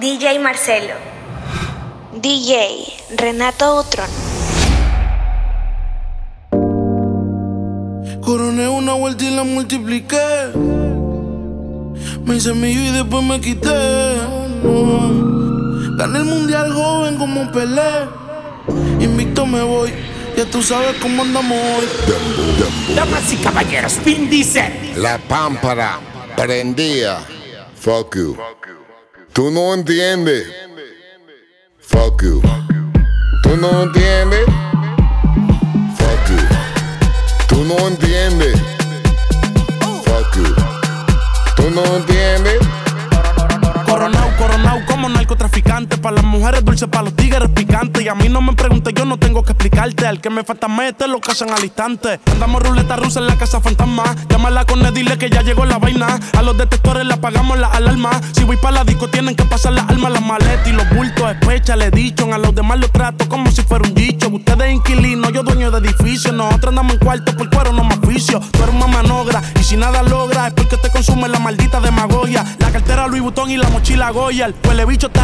DJ Marcelo. DJ Renato Utron. Coroné una vuelta y la multipliqué. Me hice mío y después me quité. Gané el mundial joven como Pelé. Invicto me voy. Ya tú sabes cómo andamos hoy. Damas y caballeros, Vin dice. La pámpara prendía. Fuck you. Tú no entiendes. Fuck you. Tú no entiendes. Fuck you. Tú no entiendes. Fuck you. Tú no entiendes. Coronao, coronao como narcotraficante. Para las mujeres dulces, para los tigres picantes. Y a mí no me preguntes, yo no tengo que explicarte. Al que me falta mete lo casan al instante. Andamos ruleta rusa en la casa fantasma. Llámala con él, dile que ya llegó la vaina. A los detectores le apagamos la alarma. Si voy para la disco, tienen que pasar las almas, las maletas y los bultos. Especha, le dicho. A los demás los trato como si fuera un dicho. Ustedes inquilinos, yo dueño de edificio. Nosotros andamos en cuarto por cuero, no más oficio. Tú eres una manogra y si nada logra es porque te consume la maldita demagogia. La cartera Louis Vuitton y la mochila Goya. El huele bicho está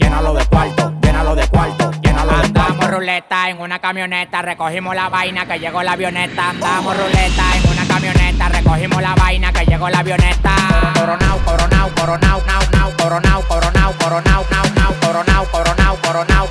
llénalo de cuarto. Llénalo de cuarto, llénalo de cuarto. Andamos ruleta en una camioneta, recogimos la vaina que llegó la avioneta. Andamos ruleta en una camioneta, recogimos la vaina que llegó la avioneta. Coronao, coronao, coronao, nao, nao, coronao, coronao, coronao, nao, nao, coronao, coronao, coronao, nao, nao, coronao,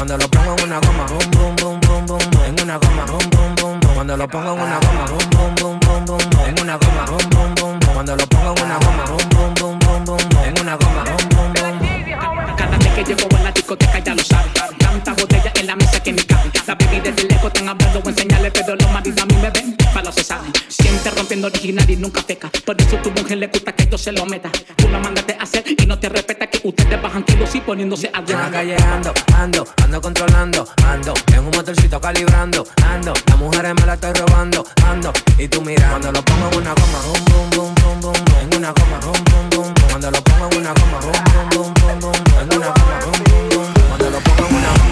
Cuando lo pongo en una goma, boom, boom, boom, boom, boom, en una goma, boom, boom, boom, boom. Cuando lo pongo en una goma, boom, boom, boom, boom, boom, en una goma, boom, boom, boom, boom. Cuando lo pongo en una goma, boom, boom, boom, boom, boom, en una goma, boom, boom, boom. Cada vez que llego a la discoteca ya lo sabe. Tanta botella en la mesa que me cabe. La baby desde lejos tan hablando en señales, pero los maridos a mí me ven, palos se saben. Siempre rompiendo original y nunca peca. Por eso tu mujer le gusta que yo se lo meta. Tú la mandaste a hacer y no te respeta que ustedes bajan kilos y poniéndose a Ando callejando, ando, ando controlando, ando. En un motorcito calibrando, ando. Las mujeres me la estoy robando, ando. Y tú mirando, lo pongo en una goma, boom, boom, boom, boom, boom, en una goma, boom, boom cuando lo pongo en una goma, boom, boom, boom, boom, boom, una boom, boom, cuando lo pongo una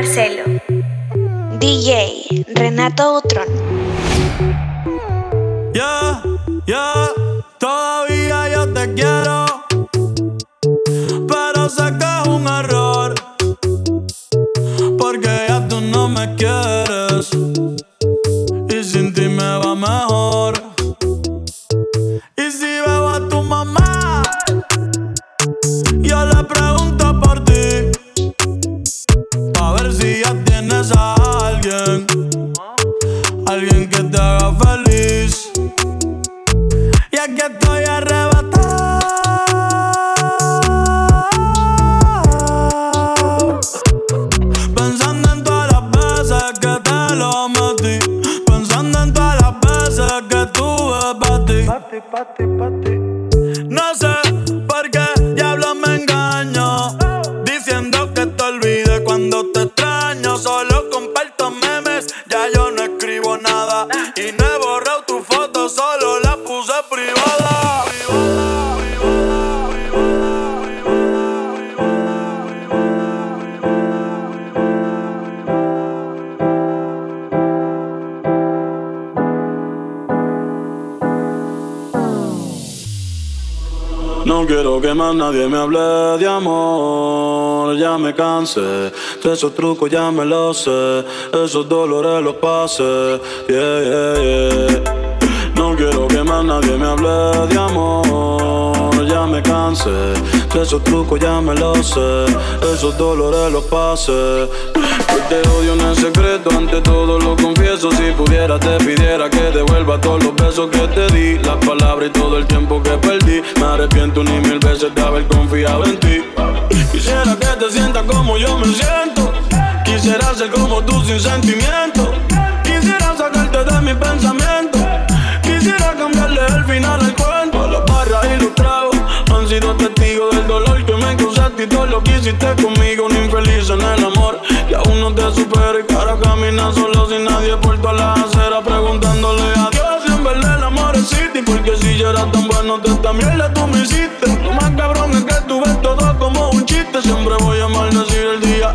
Marcelo. DJ Renato Utron. Ya, ya, todavía yo te quiero. Pero sé que es un error. Porque ya tú no me quieres. Y sin ti me va mejor. Quiero que más nadie me hable de amor, ya me cansé. De esos trucos ya me los sé, esos dolores los pasé. Yeah, yeah, yeah. No quiero que más nadie me hable de amor, ya me cansé. De esos trucos ya me los sé, esos dolores los pasé. Hoy te odio en secreto, ante todo lo confieso. Si pudiera, te pidiera que devuelva todos los besos que te di, las palabras y todo el tiempo que perdí. Me arrepiento ni mil veces de haber confiado en ti. Quisiera que te sientas como yo me siento. Quisiera ser como tú sin sentimiento. Quisiera sacarte de mi pensamiento. Quisiera cambiarle el final al cuento. Las barras y los tragos han sido testigos del y todo lo que hiciste conmigo. Un infeliz en el amor que aún no te supera y cara camina solo sin nadie por toda la acera preguntándole a Dios si en verdad el amor existe. Porque si yo era tan bueno, de esta mierda tú me hiciste. Lo más cabrón es que tú ves todo como un chiste. Siempre voy a maldecir el día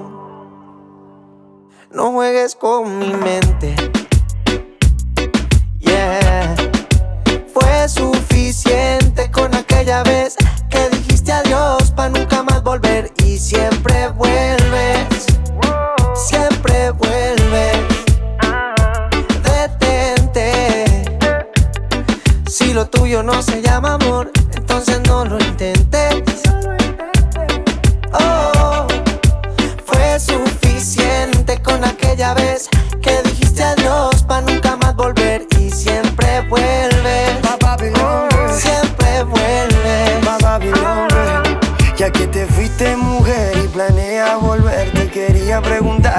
No juegues con mi mente.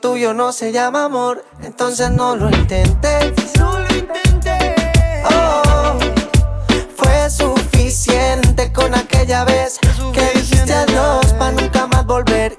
tuyo no se llama amor, entonces no lo intentes. No lo intenté. Oh, fue suficiente con aquella vez que dijiste adiós para nunca más volver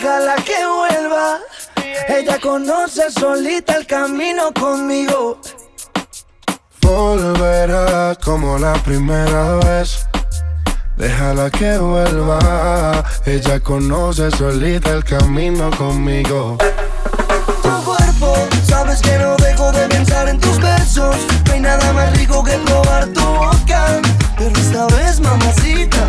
Déjala que vuelva. Ella conoce solita el camino conmigo. Volverá como la primera vez. Déjala que vuelva. Ella conoce solita el camino conmigo. Tu cuerpo, sabes que no dejo de pensar en tus besos. No hay nada más rico que probar tu boca. Pero esta vez, mamacita,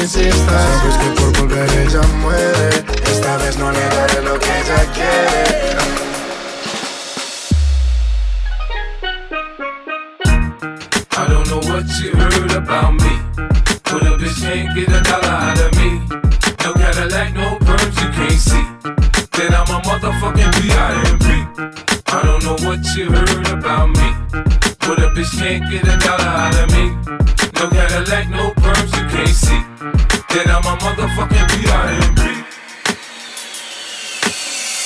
Insistas. Sabes que por volver ella muere. Esta vez no le daré lo que ella quiere. I don't know what you heard about me. But a bitch can't get a dollar out of me. No Cadillac, no perms, you can't see. That I'm a motherfucking B.I.M.B. I don't know what you heard about me. But a bitch can't get a dollar out of me. No Cadillac, no perms, you can't see. That I'm a motherfucking B.I.M.B.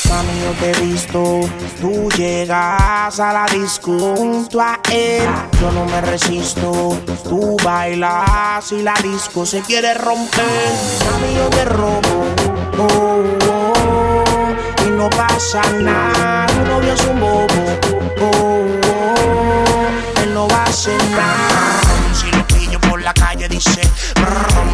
Mami, yo te he visto, tú llegas a la disco junto a él. Yo no me resisto, tú bailas y la disco se quiere romper. Mami, yo te robo, oh, oh, oh, y no pasa nada. Tu novio es un bobo, oh, oh, él no va a hacer nada. Si lo pillo por la calle dice,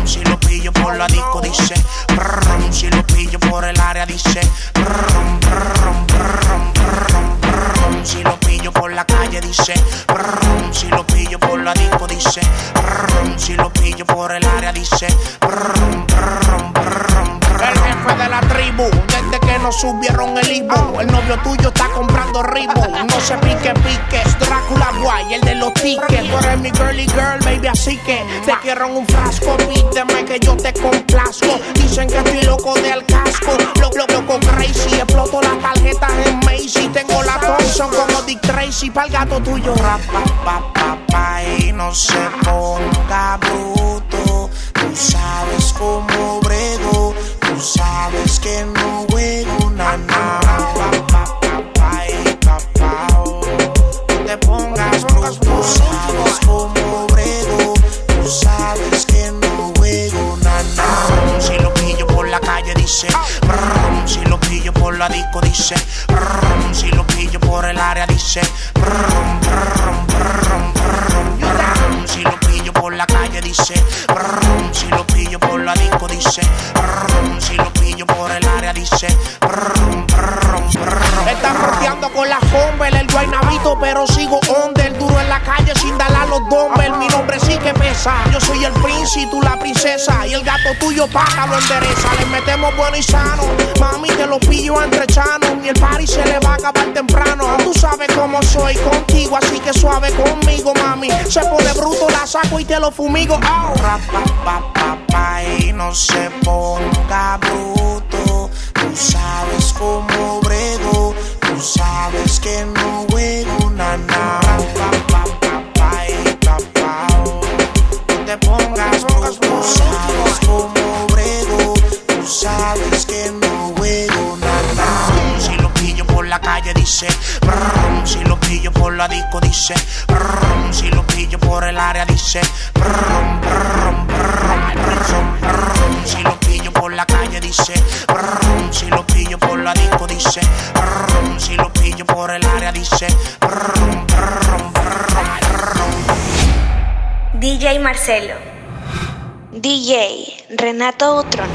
si lo pillo por la disco dice, brum, si lo pillo por el área dice, brum, brum, brum, brum, brum, si lo pillo por la calle dice, brum, si lo pillo por la disco dice, brum, si lo pillo por el área dice, brum, brum, brum, el jefe de la tribu, subieron el Ibu, el novio tuyo está comprando ritmo, no se pique pique, es Drácula guay, el de los tickets, tú eres mi girly girl, baby, así que te quiero en un frasco, pídeme que yo te complazco, dicen que estoy loco del casco, lo, lo, loco crazy, exploto las tarjetas en Macy, tengo la Thompson como Dick Tracy, pa'l gato tuyo, rapa, pa, pa, pa, y no se ponga bruto, tú sabes cómo brego, tú sabes que no juego na na, pa, pa, pa, pa, y pa, pa, oh. no te pongas bruto, tuyo paga lo endereza, le metemos bueno y sano, mami te lo pillo entre chanos, y el party se le va a acabar temprano, tú sabes cómo soy contigo, así que suave conmigo, mami, se pone bruto, la saco y te lo fumigo, oh. Rapa, pa, pa, pa, y no se ponga bruto, tú sabes cómo dice, brum, si lo pillo por la disco dice, brum, si lo pillo por el área dice, brum, brum, brum, brum, brum, si lo pillo por la calle dice, brum, si lo pillo por la disco dice, brum, si lo pillo por el área dice, brum, brum, brum, DJ Marcelo. DJ Renato Utron.